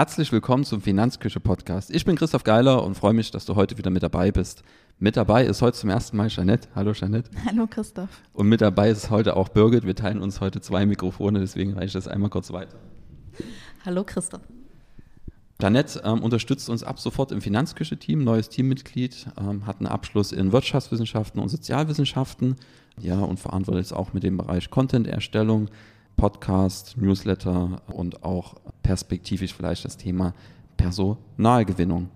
Herzlich willkommen zum Finanzküche Podcast. Ich bin Christoph Geiler und freue mich, dass du heute wieder mit dabei bist. Mit dabei ist heute zum ersten Mal Jeanette. Hallo Jeanette. Hallo Christoph. Und mit dabei ist heute auch Birgit. Wir teilen uns heute zwei Mikrofone, deswegen reiche ich das einmal kurz weiter. Hallo Christoph. Jeanette ähm, unterstützt uns ab sofort im Finanzküche-Team, neues Teammitglied, ähm, hat einen Abschluss in Wirtschaftswissenschaften und Sozialwissenschaften, ja, und verantwortet jetzt auch mit dem Bereich Content-Erstellung, Podcast, Newsletter und auch perspektivisch vielleicht das Thema Personalgewinnung.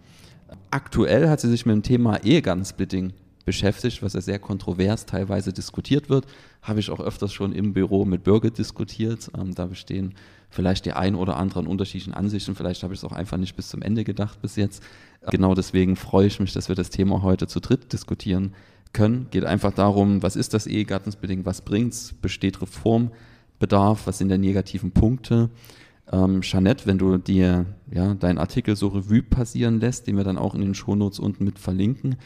Aktuell hat sie sich mit dem Thema Ehegattensplitting beschäftigt, was ja sehr kontrovers teilweise diskutiert wird. Habe ich auch öfters schon im Büro mit Bürger diskutiert. Ähm, da bestehen vielleicht die ein oder anderen unterschiedlichen Ansichten. Vielleicht habe ich es auch einfach nicht bis zum Ende gedacht bis jetzt. Genau deswegen freue ich mich, dass wir das Thema heute zu dritt diskutieren können. Geht einfach darum, was ist das Ehegattensplitting, was bringt es, besteht Reform Bedarf, was sind der negativen Punkte. Ähm, Jeanette, wenn du dir ja, deinen Artikel so Revue passieren lässt, den wir dann auch in den Shownotes unten mit verlinken,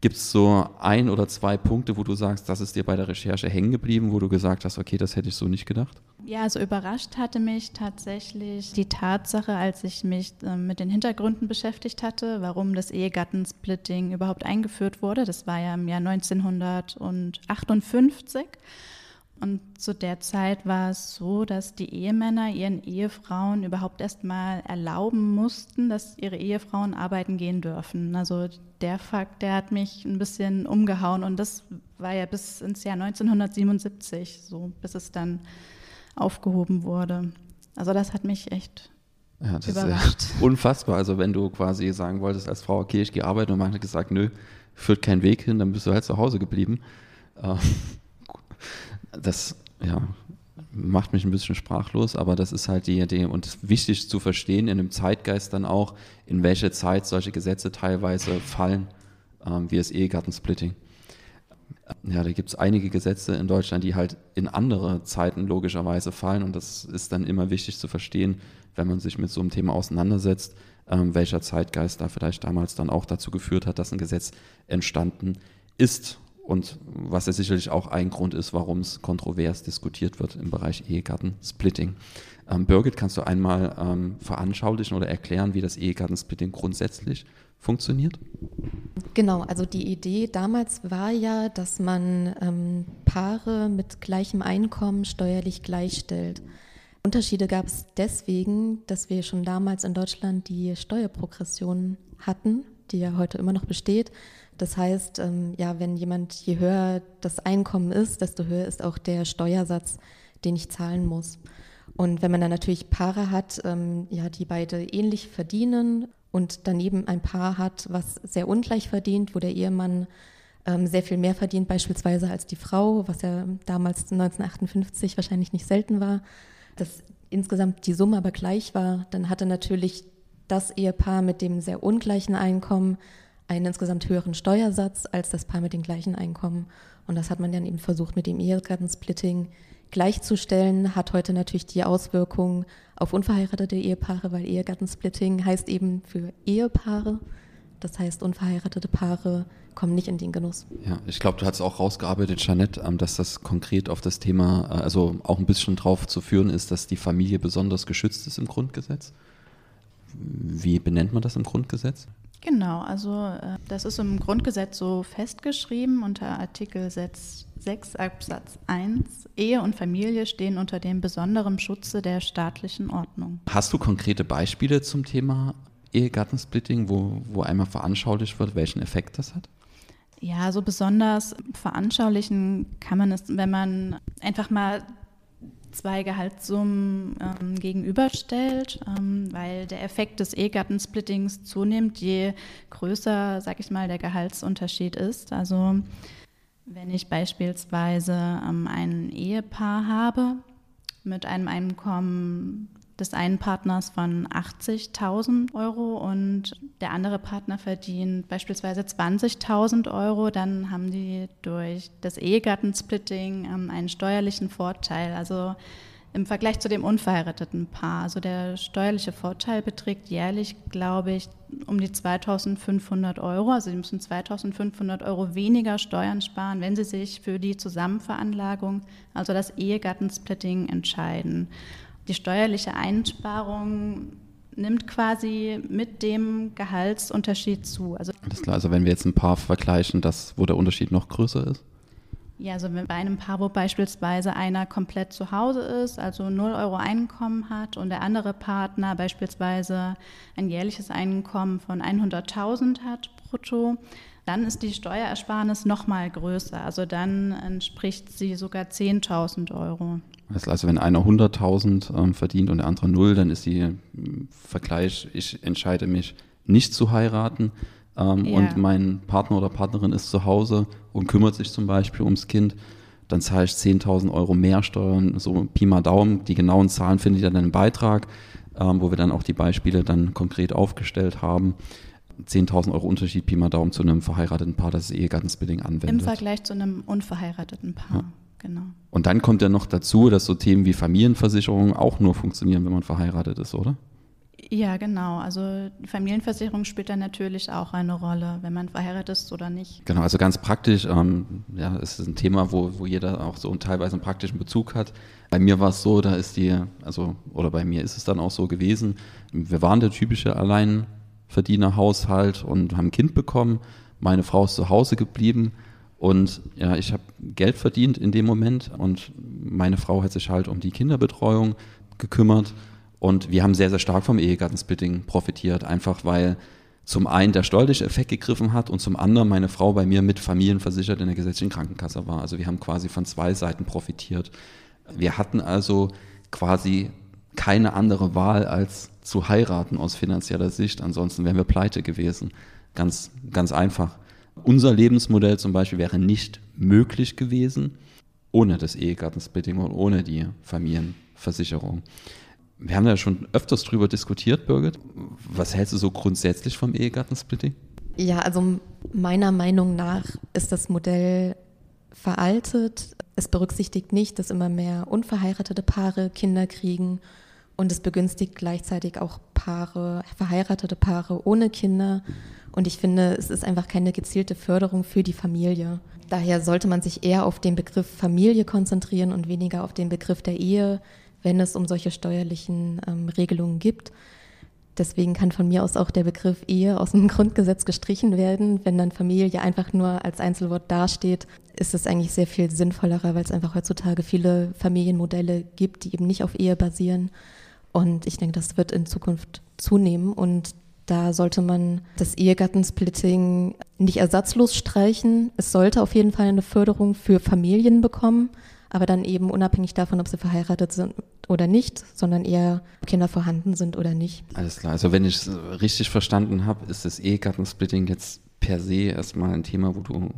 gibt es so ein oder zwei Punkte, wo du sagst, das ist dir bei der Recherche hängen geblieben, wo du gesagt hast, okay, das hätte ich so nicht gedacht? Ja, also überrascht hatte mich tatsächlich die Tatsache, als ich mich äh, mit den Hintergründen beschäftigt hatte, warum das Ehegattensplitting überhaupt eingeführt wurde. Das war ja im Jahr 1958. Und zu der Zeit war es so, dass die Ehemänner ihren Ehefrauen überhaupt erst mal erlauben mussten, dass ihre Ehefrauen arbeiten gehen dürfen. Also der Fakt, der hat mich ein bisschen umgehauen und das war ja bis ins Jahr 1977, so bis es dann aufgehoben wurde. Also das hat mich echt ja, das überrascht. ist unfassbar. Also wenn du quasi sagen wolltest als Frau, okay, ich gehe arbeiten und man hat gesagt, nö, führt keinen Weg hin, dann bist du halt zu Hause geblieben. Ähm, das ja, macht mich ein bisschen sprachlos, aber das ist halt die Idee und wichtig zu verstehen in dem Zeitgeist dann auch, in welche Zeit solche Gesetze teilweise fallen, ähm, wie das Ehegattensplitting. Ja, da gibt es einige Gesetze in Deutschland, die halt in andere Zeiten logischerweise fallen und das ist dann immer wichtig zu verstehen, wenn man sich mit so einem Thema auseinandersetzt, ähm, welcher Zeitgeist da vielleicht damals dann auch dazu geführt hat, dass ein Gesetz entstanden ist und was ja sicherlich auch ein Grund ist, warum es kontrovers diskutiert wird im Bereich Ehegattensplitting. Ähm, Birgit, kannst du einmal ähm, veranschaulichen oder erklären, wie das Ehegattensplitting grundsätzlich funktioniert? Genau, also die Idee damals war ja, dass man ähm, Paare mit gleichem Einkommen steuerlich gleichstellt. Unterschiede gab es deswegen, dass wir schon damals in Deutschland die Steuerprogression hatten, die ja heute immer noch besteht. Das heißt, ähm, ja, wenn jemand, je höher das Einkommen ist, desto höher ist auch der Steuersatz, den ich zahlen muss. Und wenn man dann natürlich Paare hat, ähm, ja, die beide ähnlich verdienen und daneben ein Paar hat, was sehr ungleich verdient, wo der Ehemann ähm, sehr viel mehr verdient, beispielsweise als die Frau, was ja damals 1958 wahrscheinlich nicht selten war, dass insgesamt die Summe aber gleich war, dann hatte natürlich das Ehepaar mit dem sehr ungleichen Einkommen einen insgesamt höheren Steuersatz als das Paar mit dem gleichen Einkommen. Und das hat man dann eben versucht mit dem Ehegattensplitting gleichzustellen, hat heute natürlich die Auswirkungen auf unverheiratete Ehepaare, weil Ehegattensplitting heißt eben für Ehepaare. Das heißt, unverheiratete Paare kommen nicht in den Genuss. Ja, ich glaube, du hast auch rausgearbeitet, Jeanette, ähm, dass das konkret auf das Thema, äh, also auch ein bisschen drauf zu führen ist, dass die Familie besonders geschützt ist im Grundgesetz. Wie benennt man das im Grundgesetz? Genau, also äh, das ist im Grundgesetz so festgeschrieben unter Artikel 6, Absatz 1. Ehe und Familie stehen unter dem besonderen Schutze der staatlichen Ordnung. Hast du konkrete Beispiele zum Thema Ehegattensplitting, wo, wo einmal veranschaulicht wird, welchen Effekt das hat? Ja, so besonders veranschaulichen kann man es, wenn man einfach mal zwei Gehaltssummen ähm, gegenüberstellt, ähm, weil der Effekt des Ehegattensplittings zunimmt, je größer, sag ich mal, der Gehaltsunterschied ist. Also wenn ich beispielsweise ähm, ein Ehepaar habe mit einem Einkommen des einen Partners von 80.000 Euro und der andere Partner verdient beispielsweise 20.000 Euro, dann haben die durch das Ehegattensplitting ähm, einen steuerlichen Vorteil. Also im Vergleich zu dem unverheirateten Paar. Also der steuerliche Vorteil beträgt jährlich, glaube ich, um die 2500 Euro. Also sie müssen 2500 Euro weniger Steuern sparen, wenn sie sich für die Zusammenveranlagung, also das Ehegattensplitting, entscheiden. Die steuerliche Einsparung nimmt quasi mit dem Gehaltsunterschied zu. Also, Alles klar, also wenn wir jetzt ein Paar vergleichen, das, wo der Unterschied noch größer ist? Ja, also bei einem Paar, wo beispielsweise einer komplett zu Hause ist, also 0 Euro Einkommen hat und der andere Partner beispielsweise ein jährliches Einkommen von 100.000 hat brutto, dann ist die Steuerersparnis noch mal größer. Also dann entspricht sie sogar 10.000 Euro. Also wenn einer 100.000 ähm, verdient und der andere null, dann ist die ähm, Vergleich, ich entscheide mich nicht zu heiraten, ähm, ja. und mein Partner oder Partnerin ist zu Hause und kümmert sich zum Beispiel ums Kind, dann zahle ich 10.000 Euro mehr Steuern, so Pi mal Daumen. Die genauen Zahlen findet ihr dann im Beitrag, ähm, wo wir dann auch die Beispiele dann konkret aufgestellt haben. 10.000 Euro Unterschied Pi mal Daumen zu einem verheirateten Paar, das ist ehegattensbedingt anwendet. Im Vergleich zu einem unverheirateten Paar. Ja. Genau. Und dann kommt ja noch dazu, dass so Themen wie Familienversicherung auch nur funktionieren, wenn man verheiratet ist, oder? Ja, genau. Also die Familienversicherung spielt dann natürlich auch eine Rolle, wenn man verheiratet ist oder nicht. Genau, also ganz praktisch, ähm, ja, es ist ein Thema, wo, wo jeder auch so teilweise einen praktischen Bezug hat. Bei mir war es so, da ist die, also, oder bei mir ist es dann auch so gewesen, wir waren der typische Alleinverdienerhaushalt und haben ein Kind bekommen. Meine Frau ist zu Hause geblieben und ja, ich habe Geld verdient in dem Moment und meine Frau hat sich halt um die Kinderbetreuung gekümmert. Und wir haben sehr, sehr stark vom Ehegattensplitting profitiert, einfach weil zum einen der steuerliche Effekt gegriffen hat und zum anderen meine Frau bei mir mit familienversichert in der gesetzlichen Krankenkasse war. Also wir haben quasi von zwei Seiten profitiert. Wir hatten also quasi keine andere Wahl als zu heiraten aus finanzieller Sicht. Ansonsten wären wir pleite gewesen. Ganz, ganz einfach. Unser Lebensmodell zum Beispiel wäre nicht möglich gewesen ohne das Ehegattensplitting und ohne die Familienversicherung. Wir haben ja schon öfters drüber diskutiert, Birgit. Was hältst du so grundsätzlich vom Ehegattensplitting? Ja, also meiner Meinung nach ist das Modell veraltet. Es berücksichtigt nicht, dass immer mehr unverheiratete Paare Kinder kriegen und es begünstigt gleichzeitig auch Paare, verheiratete Paare ohne Kinder. Und ich finde, es ist einfach keine gezielte Förderung für die Familie. Daher sollte man sich eher auf den Begriff Familie konzentrieren und weniger auf den Begriff der Ehe, wenn es um solche steuerlichen ähm, Regelungen gibt. Deswegen kann von mir aus auch der Begriff Ehe aus dem Grundgesetz gestrichen werden. Wenn dann Familie einfach nur als Einzelwort dasteht, ist es eigentlich sehr viel sinnvollerer, weil es einfach heutzutage viele Familienmodelle gibt, die eben nicht auf Ehe basieren. Und ich denke, das wird in Zukunft zunehmen. Und da sollte man das Ehegattensplitting nicht ersatzlos streichen. Es sollte auf jeden Fall eine Förderung für Familien bekommen aber dann eben unabhängig davon, ob sie verheiratet sind oder nicht, sondern eher Kinder vorhanden sind oder nicht. Alles klar. Also wenn ich es richtig verstanden habe, ist das Ehegattensplitting jetzt per se erstmal ein Thema, wo du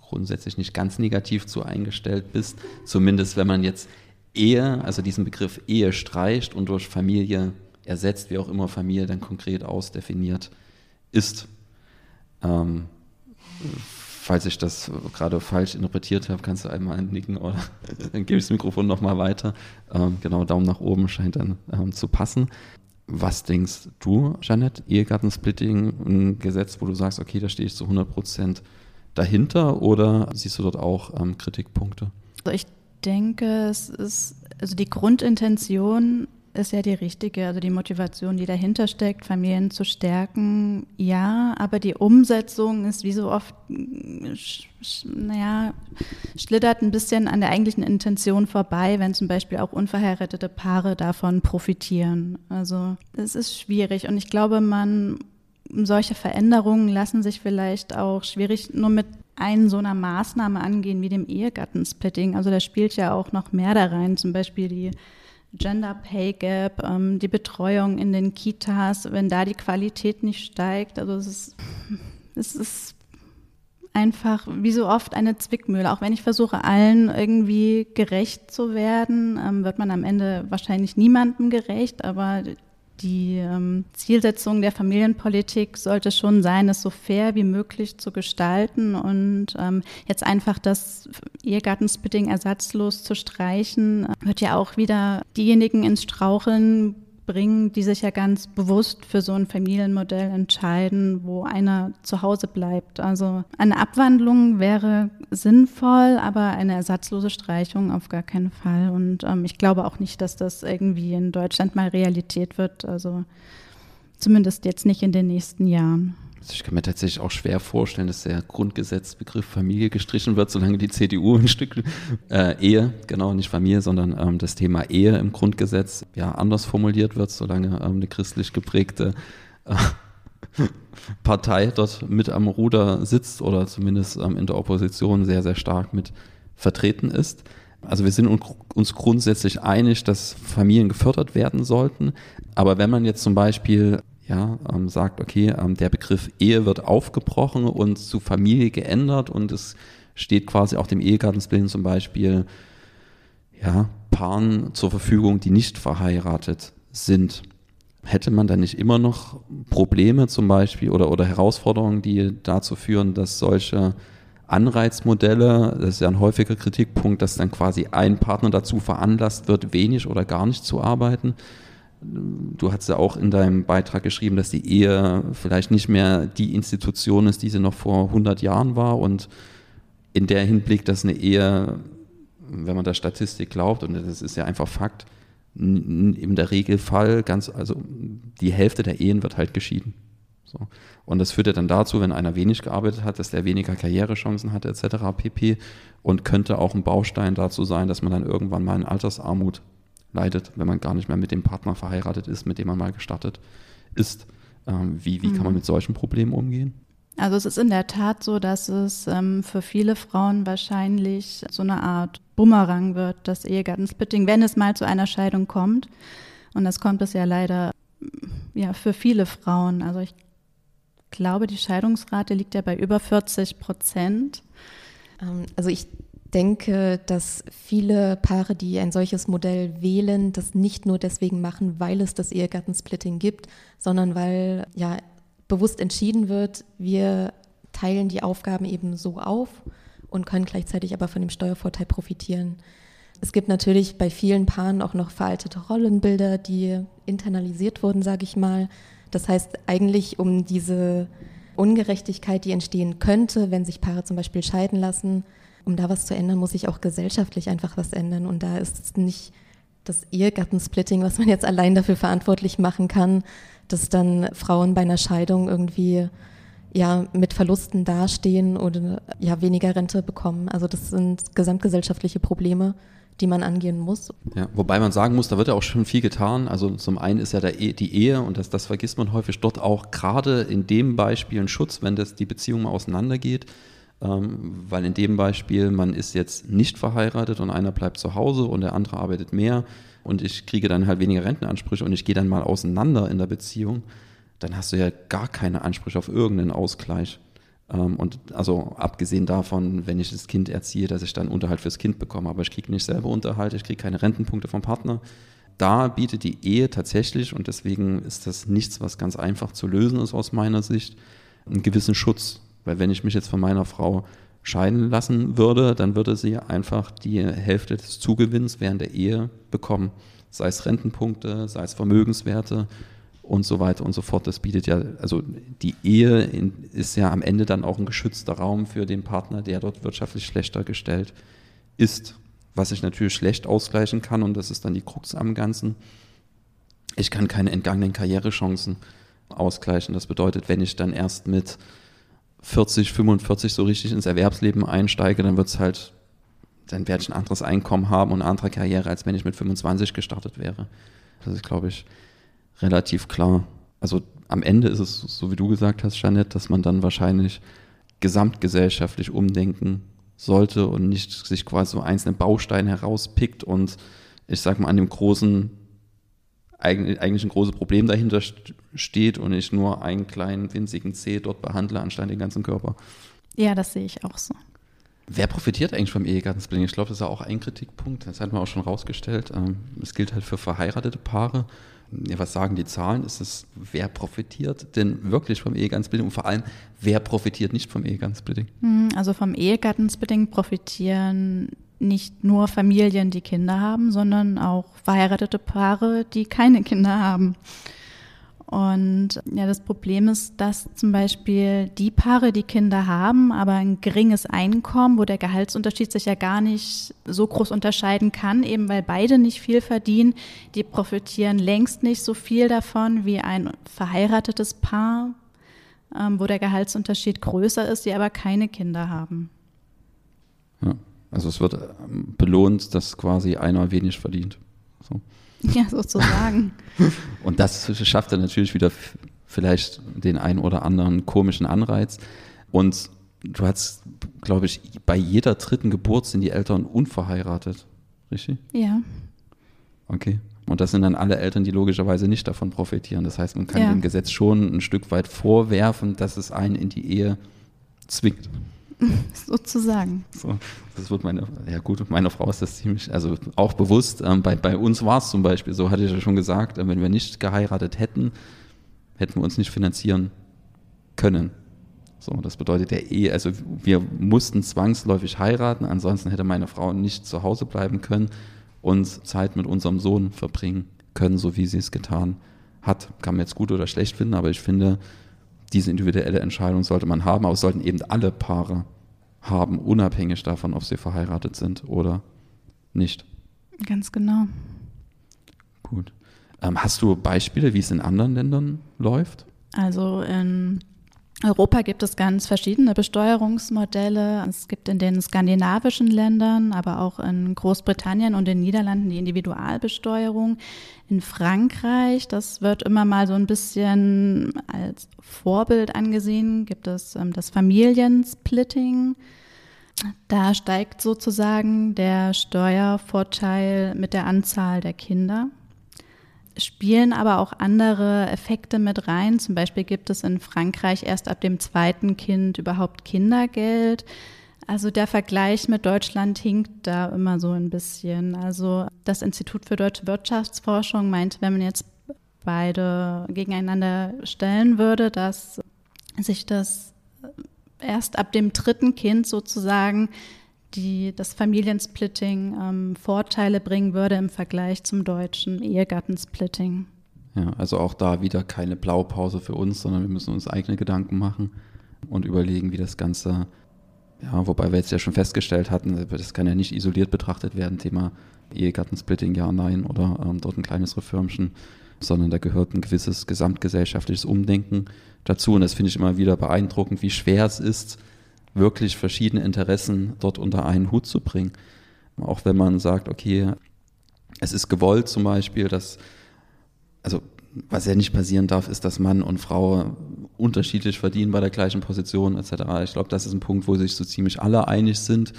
grundsätzlich nicht ganz negativ zu eingestellt bist. Zumindest wenn man jetzt Ehe, also diesen Begriff Ehe streicht und durch Familie ersetzt, wie auch immer Familie dann konkret ausdefiniert ist. Ähm, falls ich das gerade falsch interpretiert habe, kannst du einmal nicken oder dann gebe ich das Mikrofon nochmal weiter. Ähm, genau, Daumen nach oben scheint dann ähm, zu passen. Was denkst du, Jeanette? Ehegattensplitting, ein Gesetz, wo du sagst, okay, da stehe ich zu 100 Prozent dahinter oder siehst du dort auch ähm, Kritikpunkte? Also ich denke, es ist, also die Grundintention ist ja die richtige, also die Motivation, die dahinter steckt, Familien zu stärken, ja, aber die Umsetzung ist wie so oft, naja, schlittert ein bisschen an der eigentlichen Intention vorbei, wenn zum Beispiel auch unverheiratete Paare davon profitieren. Also es ist schwierig und ich glaube, man, solche Veränderungen lassen sich vielleicht auch schwierig nur mit einen so einer Maßnahme angehen wie dem Ehegattensplitting. Also da spielt ja auch noch mehr da rein, zum Beispiel die Gender Pay Gap, ähm, die Betreuung in den Kitas, wenn da die Qualität nicht steigt. Also es ist, es ist einfach wie so oft eine Zwickmühle. Auch wenn ich versuche, allen irgendwie gerecht zu werden, ähm, wird man am Ende wahrscheinlich niemandem gerecht, aber die ähm, Zielsetzung der Familienpolitik sollte schon sein, es so fair wie möglich zu gestalten und ähm, jetzt einfach das Ehegattensplitting ersatzlos zu streichen, wird ja auch wieder diejenigen ins Straucheln bringen, die sich ja ganz bewusst für so ein Familienmodell entscheiden, wo einer zu Hause bleibt. Also eine Abwandlung wäre sinnvoll, aber eine ersatzlose Streichung auf gar keinen Fall. Und ähm, ich glaube auch nicht, dass das irgendwie in Deutschland mal Realität wird. Also zumindest jetzt nicht in den nächsten Jahren. Also ich kann mir tatsächlich auch schwer vorstellen, dass der Grundgesetzbegriff Familie gestrichen wird, solange die CDU ein Stück äh, Ehe, genau, nicht Familie, sondern ähm, das Thema Ehe im Grundgesetz ja anders formuliert wird, solange ähm, eine christlich geprägte äh, Partei dort mit am Ruder sitzt oder zumindest ähm, in der Opposition sehr, sehr stark mit vertreten ist. Also wir sind uns grundsätzlich einig, dass Familien gefördert werden sollten. Aber wenn man jetzt zum Beispiel ja, ähm, sagt, okay, ähm, der Begriff Ehe wird aufgebrochen und zu Familie geändert und es steht quasi auch dem Ehegattensbilden zum Beispiel ja, Paaren zur Verfügung, die nicht verheiratet sind. Hätte man dann nicht immer noch Probleme zum Beispiel oder, oder Herausforderungen, die dazu führen, dass solche Anreizmodelle, das ist ja ein häufiger Kritikpunkt, dass dann quasi ein Partner dazu veranlasst wird, wenig oder gar nicht zu arbeiten du hast ja auch in deinem Beitrag geschrieben, dass die Ehe vielleicht nicht mehr die Institution ist, die sie noch vor 100 Jahren war und in der Hinblick, dass eine Ehe, wenn man der Statistik glaubt, und das ist ja einfach Fakt, in der Regelfall ganz, also die Hälfte der Ehen wird halt geschieden. So. Und das führt ja dann dazu, wenn einer wenig gearbeitet hat, dass der weniger Karrierechancen hat, etc. pp. Und könnte auch ein Baustein dazu sein, dass man dann irgendwann mal in Altersarmut leidet, wenn man gar nicht mehr mit dem Partner verheiratet ist, mit dem man mal gestartet ist. Ähm, wie wie mhm. kann man mhm. mit solchen Problemen umgehen? Also es ist in der Tat so, dass es ähm, für viele Frauen wahrscheinlich so eine Art Bumerang wird, das Ehegattensplitting, wenn es mal zu einer Scheidung kommt. Und das kommt es ja leider ja, für viele Frauen. Also ich glaube, die Scheidungsrate liegt ja bei über 40 Prozent. Ähm, also ich denke, dass viele Paare, die ein solches Modell wählen, das nicht nur deswegen machen, weil es das Ehegattensplitting gibt, sondern weil ja bewusst entschieden wird, wir teilen die Aufgaben eben so auf und können gleichzeitig aber von dem Steuervorteil profitieren. Es gibt natürlich bei vielen Paaren auch noch veraltete Rollenbilder, die internalisiert wurden, sage ich mal. Das heißt, eigentlich um diese Ungerechtigkeit, die entstehen könnte, wenn sich Paare zum Beispiel scheiden lassen, um da was zu ändern, muss sich auch gesellschaftlich einfach was ändern. Und da ist es nicht das Ehegattensplitting, was man jetzt allein dafür verantwortlich machen kann, dass dann Frauen bei einer Scheidung irgendwie ja mit Verlusten dastehen oder ja weniger Rente bekommen. Also das sind gesamtgesellschaftliche Probleme, die man angehen muss. Ja, wobei man sagen muss, da wird ja auch schon viel getan. Also zum einen ist ja e die Ehe und das, das vergisst man häufig dort auch gerade in dem Beispiel ein Schutz, wenn das die Beziehung mal auseinandergeht ähm, weil in dem Beispiel man ist jetzt nicht verheiratet und einer bleibt zu Hause und der andere arbeitet mehr und ich kriege dann halt weniger Rentenansprüche und ich gehe dann mal auseinander in der Beziehung, dann hast du ja gar keine Ansprüche auf irgendeinen Ausgleich. Ähm, und also abgesehen davon, wenn ich das Kind erziehe, dass ich dann Unterhalt fürs Kind bekomme, aber ich kriege nicht selber Unterhalt, ich kriege keine Rentenpunkte vom Partner. Da bietet die Ehe tatsächlich, und deswegen ist das nichts, was ganz einfach zu lösen ist aus meiner Sicht, einen gewissen Schutz weil wenn ich mich jetzt von meiner Frau scheiden lassen würde, dann würde sie einfach die Hälfte des Zugewinns während der Ehe bekommen. Sei es Rentenpunkte, sei es Vermögenswerte und so weiter und so fort. Das bietet ja, also die Ehe ist ja am Ende dann auch ein geschützter Raum für den Partner, der dort wirtschaftlich schlechter gestellt ist. Was ich natürlich schlecht ausgleichen kann, und das ist dann die Krux am Ganzen. Ich kann keine entgangenen Karrierechancen ausgleichen. Das bedeutet, wenn ich dann erst mit 40, 45 so richtig ins Erwerbsleben einsteige, dann wird es halt, dann werde ich ein anderes Einkommen haben und eine andere Karriere, als wenn ich mit 25 gestartet wäre. Das ist, glaube ich, relativ klar. Also am Ende ist es, so wie du gesagt hast, Jeanette, dass man dann wahrscheinlich gesamtgesellschaftlich umdenken sollte und nicht sich quasi so einzelne Bausteine herauspickt und ich sag mal an dem großen eigentlich ein großes Problem dahinter steht und ich nur einen kleinen winzigen Zeh dort behandle, anstatt den ganzen Körper. Ja, das sehe ich auch so. Wer profitiert eigentlich vom Ehegattensplitting? Ich glaube, das ist auch ein Kritikpunkt. Das hat man auch schon rausgestellt. Ähm, es gilt halt für verheiratete Paare. Ja, was sagen die Zahlen? Ist es, wer profitiert denn wirklich vom Ehegattensplitting und vor allem, wer profitiert nicht vom Ehegattensplitting? Hm, also vom Ehegattensplitting profitieren nicht nur Familien, die Kinder haben, sondern auch verheiratete Paare, die keine Kinder haben. Und ja, das Problem ist, dass zum Beispiel die Paare, die Kinder haben, aber ein geringes Einkommen, wo der Gehaltsunterschied sich ja gar nicht so groß unterscheiden kann, eben weil beide nicht viel verdienen, die profitieren längst nicht so viel davon wie ein verheiratetes Paar, ähm, wo der Gehaltsunterschied größer ist, die aber keine Kinder haben. Ja, also es wird ähm, belohnt, dass quasi einer wenig verdient. So. Ja, sozusagen. Und das schafft dann natürlich wieder vielleicht den einen oder anderen komischen Anreiz. Und du hast, glaube ich, bei jeder dritten Geburt sind die Eltern unverheiratet. Richtig? Ja. Okay. Und das sind dann alle Eltern, die logischerweise nicht davon profitieren. Das heißt, man kann Ja. dem Gesetz schon ein Stück weit vorwerfen, dass es einen in die Ehe zwingt. Sozusagen. So, das wird meine, ja gut, meiner Frau ist das ziemlich, also auch bewusst. Ähm, bei, bei uns war es zum Beispiel so, hatte ich ja schon gesagt, äh, wenn wir nicht geheiratet hätten, hätten wir uns nicht finanzieren können. So, das bedeutet der Ehe, also wir mussten zwangsläufig heiraten, ansonsten hätte meine Frau nicht zu Hause bleiben können und Zeit mit unserem Sohn verbringen können, so wie sie es getan hat. Kann man jetzt gut oder schlecht finden, aber ich finde, diese individuelle Entscheidung sollte man haben, aber es sollten eben alle Paare haben, unabhängig davon, ob sie verheiratet sind oder nicht. Ganz genau. Gut. Ähm, hast du Beispiele, wie es in anderen Ländern läuft? Also in Europa gibt es ganz verschiedene Besteuerungsmodelle. Es gibt in den skandinavischen Ländern, aber auch in Großbritannien und den Niederlanden die Individualbesteuerung. In Frankreich, das wird immer mal so ein bisschen als Vorbild angesehen, gibt es ähm, das Familiensplitting. Da steigt sozusagen der Steuervorteil mit der Anzahl der Kinder spielen aber auch andere Effekte mit rein. Zum Beispiel gibt es in Frankreich erst ab dem zweiten Kind überhaupt Kindergeld. Also der Vergleich mit Deutschland hinkt da immer so ein bisschen. Also das Institut für deutsche Wirtschaftsforschung meint, wenn man jetzt beide gegeneinander stellen würde, dass sich das erst ab dem dritten Kind sozusagen die das Familiensplitting ähm, Vorteile bringen würde im Vergleich zum deutschen Ehegattensplitting. Ja, also auch da wieder keine Blaupause für uns, sondern wir müssen uns eigene Gedanken machen und überlegen, wie das Ganze, ja, wobei wir jetzt ja schon festgestellt hatten, das kann ja nicht isoliert betrachtet werden, Thema Ehegattensplitting, ja, nein, oder ähm, dort ein kleines Reformchen, sondern da gehört ein gewisses gesamtgesellschaftliches Umdenken dazu und das finde ich immer wieder beeindruckend, wie schwer es ist, wirklich verschiedene Interessen dort unter einen Hut zu bringen. Auch wenn man sagt, okay, es ist gewollt zum Beispiel, dass, also was ja nicht passieren darf, ist, dass Mann und Frau unterschiedlich verdienen bei der gleichen Position etc. Ich glaube, das ist ein Punkt, wo sich so ziemlich alle einig sind.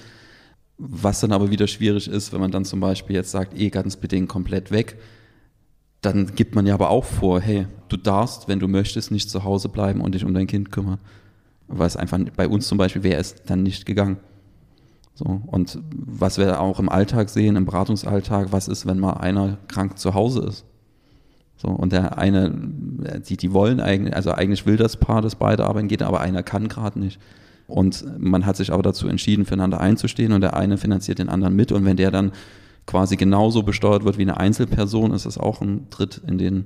Was dann aber wieder schwierig ist, wenn man dann zum Beispiel jetzt sagt, Ehegattensbedingungen komplett weg, dann gibt man ja aber auch vor, hey, du darfst, wenn du möchtest, nicht zu Hause bleiben und dich um dein Kind kümmern weil es einfach bei uns zum Beispiel wäre es dann nicht gegangen. So, und was wir auch im Alltag sehen, im Beratungsalltag, was ist, wenn mal einer krank zu Hause ist? So, und der eine, die, die wollen eigentlich, also eigentlich will das Paar, das beide arbeiten geht, aber einer kann gerade nicht. Und man hat sich aber dazu entschieden, füreinander einzustehen und der eine finanziert den anderen mit und wenn der dann quasi genauso besteuert wird wie eine Einzelperson, ist das auch ein Tritt in den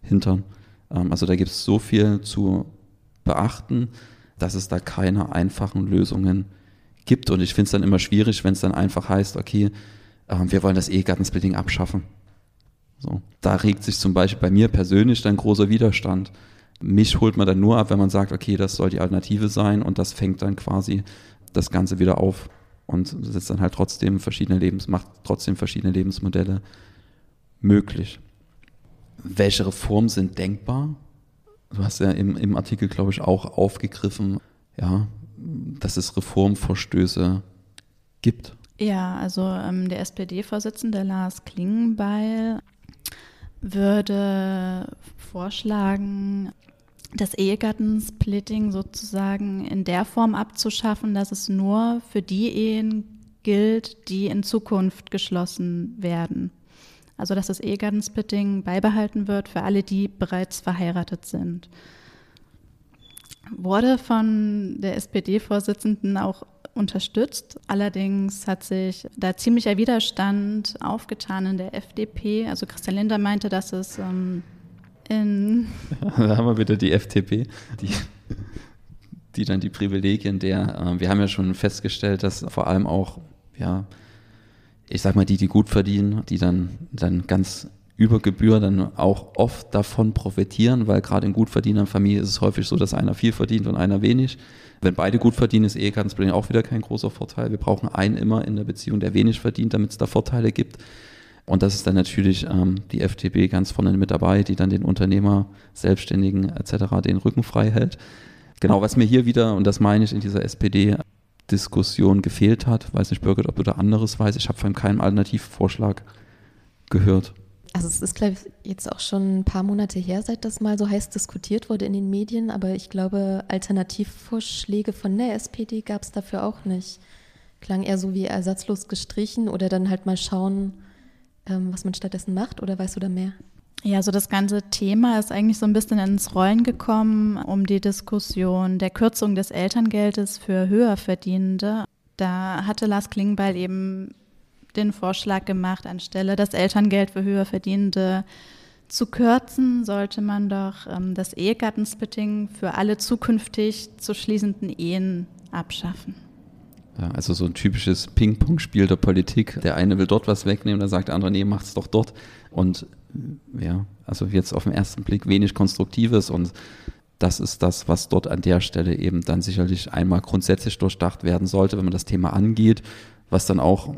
Hintern. Also da gibt es so viel zu beachten dass es da keine einfachen Lösungen gibt. Und ich finde es dann immer schwierig, wenn es dann einfach heißt, okay, äh, wir wollen das Ehegattensplitting abschaffen. So. Da regt sich zum Beispiel bei mir persönlich dann großer Widerstand. Mich holt man dann nur ab, wenn man sagt, okay, das soll die Alternative sein und das fängt dann quasi das Ganze wieder auf und setzt dann halt trotzdem verschiedene Lebens, macht trotzdem verschiedene Lebensmodelle möglich. Welche Reformen sind denkbar? Du hast ja im, im Artikel, glaube ich, auch aufgegriffen, ja, dass es Reformverstöße gibt. Ja, also ähm, der SPD-Vorsitzende Lars Klingenbeil würde vorschlagen, das Ehegattensplitting sozusagen in der Form abzuschaffen, dass es nur für die Ehen gilt, die in Zukunft geschlossen werden. Also dass das Ehegattensplitting beibehalten wird für alle, die bereits verheiratet sind. wurde von der SPD-Vorsitzenden auch unterstützt. Allerdings hat sich da ziemlicher Widerstand aufgetan in der FDP. Also Christian Linder meinte, dass es ähm, in. da haben wir wieder die FDP, die, die dann die Privilegien der. Äh, wir haben ja schon festgestellt, dass vor allem auch, ja, ich sag mal, die, die gut verdienen, die dann, dann ganz über Gebühr dann auch oft davon profitieren, weil gerade in gut verdienender Familie ist es häufig so, dass einer viel verdient und einer wenig. Wenn beide gut verdienen, ist Ehegattensplitting auch wieder kein großer Vorteil. Wir brauchen einen immer in der Beziehung, der wenig verdient, damit es da Vorteile gibt. Und das ist dann natürlich ähm, die FDP ganz vorne mit dabei, die dann den Unternehmer, Selbstständigen etc. den Rücken frei hält. Genau, was mir hier wieder, und das meine ich in dieser SPD-Diskussion gefehlt hat, weiß nicht, Birgit, ob du da anderes weißt, ich habe von keinem Alternativvorschlag gehört. Also es ist, glaube ich, jetzt auch schon ein paar Monate her, seit das mal so heiß diskutiert wurde in den Medien, aber ich glaube, Alternativvorschläge von der SPD gab es dafür auch nicht. Klang eher so wie ersatzlos gestrichen oder dann halt mal schauen, ähm, was man stattdessen macht oder weißt du da mehr? Ja, so das ganze Thema ist eigentlich so ein bisschen ins Rollen gekommen um die Diskussion der Kürzung des Elterngeldes für Höherverdienende. Da hatte Lars Klingbeil eben den Vorschlag gemacht, anstelle das Elterngeld für Höherverdienende zu kürzen, sollte man doch ähm, das Ehegattensplitting für alle zukünftig zu schließenden Ehen abschaffen. Ja, also so ein typisches Ping-Pong-Spiel der Politik. Der eine will dort was wegnehmen, dann sagt der andere, nee, macht's doch dort. Und ja, also jetzt auf den ersten Blick wenig Konstruktives und das ist das, was dort an der Stelle eben dann sicherlich einmal grundsätzlich durchdacht werden sollte, wenn man das Thema angeht was dann auch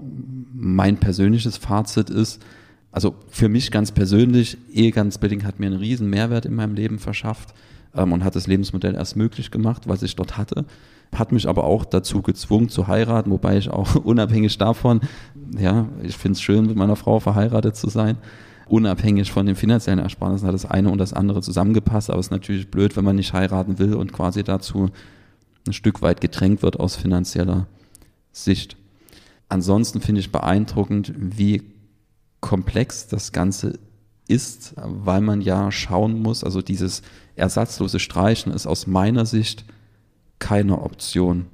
mein persönliches Fazit ist. Also für mich ganz persönlich, Ehegattensplitting hat mir einen riesen Mehrwert in meinem Leben verschafft ähm, und hat das Lebensmodell erst möglich gemacht, was ich dort hatte. Hat mich aber auch dazu gezwungen zu heiraten, wobei ich auch unabhängig davon, ja, ich finde es schön, mit meiner Frau verheiratet zu sein. Unabhängig von den finanziellen Ersparnissen hat das eine und das andere zusammengepasst, aber es ist natürlich blöd, wenn man nicht heiraten will und quasi dazu ein Stück weit gedrängt wird aus finanzieller Sicht. Ansonsten finde ich beeindruckend, wie komplex das Ganze ist, weil man ja schauen muss, also dieses ersatzlose Streichen ist aus meiner Sicht keine Option.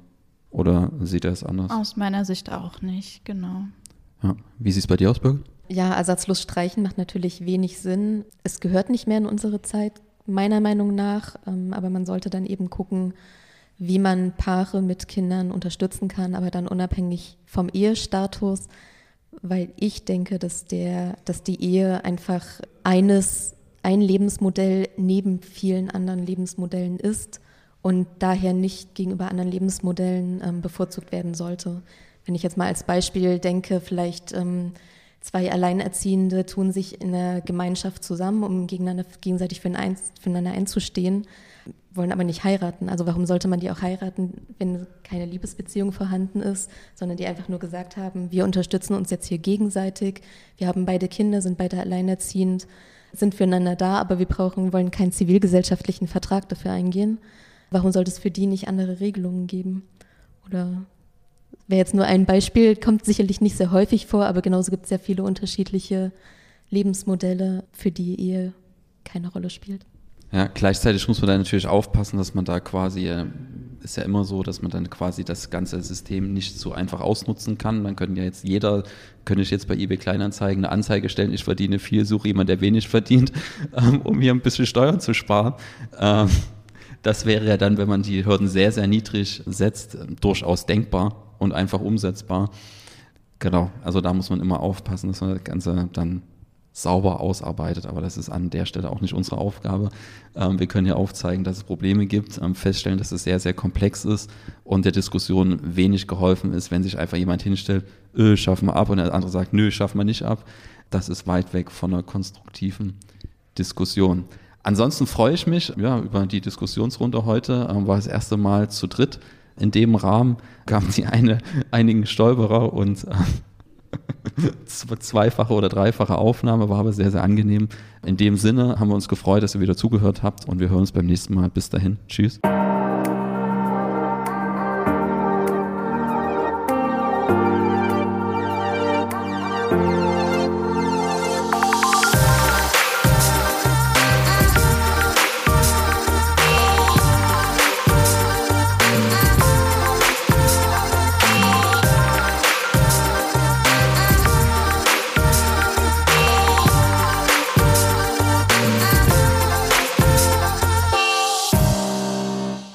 Oder sieht er es anders? Aus meiner Sicht auch nicht, genau. Ja. Wie sieht es bei dir aus, Birgit? Ja, ersatzlos streichen macht natürlich wenig Sinn. Es gehört nicht mehr in unsere Zeit, meiner Meinung nach. Ähm, aber man sollte dann eben gucken, wie man Paare mit Kindern unterstützen kann, aber dann unabhängig vom Ehestatus, weil ich denke, dass der, dass die Ehe einfach eines, ein Lebensmodell neben vielen anderen Lebensmodellen ist und daher nicht gegenüber anderen Lebensmodellen ähm, bevorzugt werden sollte. Wenn ich jetzt mal als Beispiel denke, vielleicht ähm, zwei Alleinerziehende tun sich in der Gemeinschaft zusammen, um gegenseitig füreinander einzustehen wollen aber nicht heiraten. Also warum sollte man die auch heiraten, wenn keine Liebesbeziehung vorhanden ist, sondern die einfach nur gesagt haben, wir unterstützen uns jetzt hier gegenseitig, wir haben beide Kinder, sind beide alleinerziehend, sind füreinander da, aber wir brauchen, wollen keinen zivilgesellschaftlichen Vertrag dafür eingehen. Warum sollte es für die nicht andere Regelungen geben? Oder wäre jetzt nur ein Beispiel, kommt sicherlich nicht sehr häufig vor, aber genauso gibt es sehr viele unterschiedliche Lebensmodelle, für die Ehe keine Rolle spielt. Ja, gleichzeitig muss man da natürlich aufpassen, dass man da quasi, äh, ist ja immer so, dass man dann quasi das ganze System nicht so einfach ausnutzen kann. Man könnte ja jetzt jeder, könnte ich jetzt bei eBay Kleinanzeigen eine Anzeige stellen, ich verdiene viel, suche jemand, der wenig verdient, ähm, um hier ein bisschen Steuern zu sparen. Ähm, das wäre ja dann, wenn man die Hürden sehr, sehr niedrig setzt, durchaus denkbar und einfach umsetzbar. Genau, also da muss man immer aufpassen, dass man das Ganze dann sauber ausarbeitet. Aber das ist an der Stelle auch nicht unsere Aufgabe. Ähm, wir können ja aufzeigen, dass es Probleme gibt, ähm, feststellen, dass es sehr, sehr komplex ist und der Diskussion wenig geholfen ist, wenn sich einfach jemand hinstellt, öh, schaffen wir ab und der andere sagt, nö, schaffen wir nicht ab. Das ist weit weg von einer konstruktiven Diskussion. Ansonsten freue ich mich ja, über die Diskussionsrunde heute. Ähm, war das erste Mal zu dritt. In dem Rahmen gab es eine, einigen Stolperer und äh, zweifache oder dreifache Aufnahme, war aber sehr, sehr angenehm. In dem Sinne haben wir uns gefreut, dass ihr wieder zugehört habt und wir hören uns beim nächsten Mal. Bis dahin. Tschüss.